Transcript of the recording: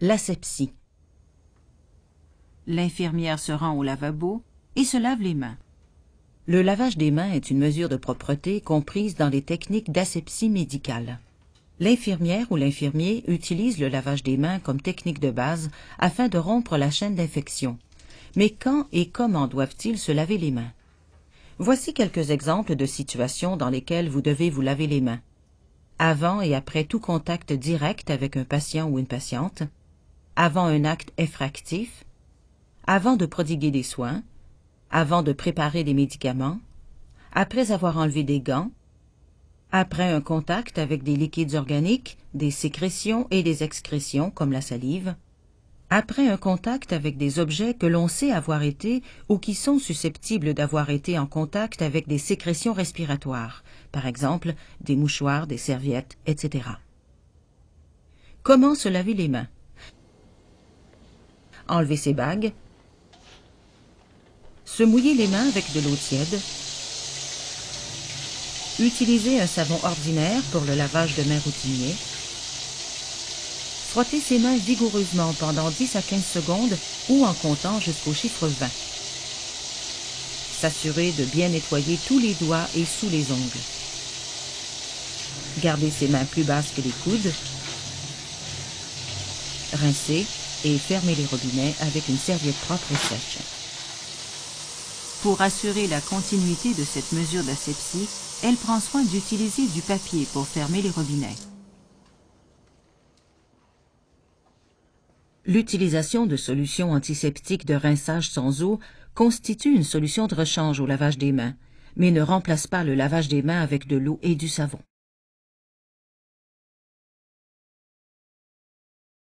L'asepsie. L'infirmière se rend au lavabo et se lave les mains. Le lavage des mains est une mesure de propreté comprise dans les techniques d'asepsie médicale. L'infirmière ou l'infirmier utilise le lavage des mains comme technique de base afin de rompre la chaîne d'infection. Mais quand et comment doivent-ils se laver les mains? Voici quelques exemples de situations dans lesquelles vous devez vous laver les mains. Avant et après tout contact direct avec un patient ou une patiente, avant un acte effractif, avant de prodiguer des soins, avant de préparer des médicaments, après avoir enlevé des gants, après un contact avec des liquides organiques, des sécrétions et des excrétions comme la salive, après un contact avec des objets que l'on sait avoir été ou qui sont susceptibles d'avoir été en contact avec des sécrétions respiratoires, par exemple des mouchoirs, des serviettes, etc. Comment se laver les mains? Enlever ses bagues, se mouiller les mains avec de l'eau tiède. Utiliser un savon ordinaire pour le lavage de mains routinier. Frotter ses mains vigoureusement pendant 10 à 15 secondes ou en comptant jusqu'au chiffre 20. S'assurer de bien nettoyer tous les doigts et sous les ongles. Garder ses mains plus basses que les coudes. Rincer et fermer les robinets avec une serviette propre et sèche. Pour assurer la continuité de cette mesure d'asepsie, elle prend soin d'utiliser du papier pour fermer les robinets. L'utilisation de solutions antiseptiques de rinçage sans eau constitue une solution de rechange au lavage des mains, mais ne remplace pas le lavage des mains avec de l'eau et du savon.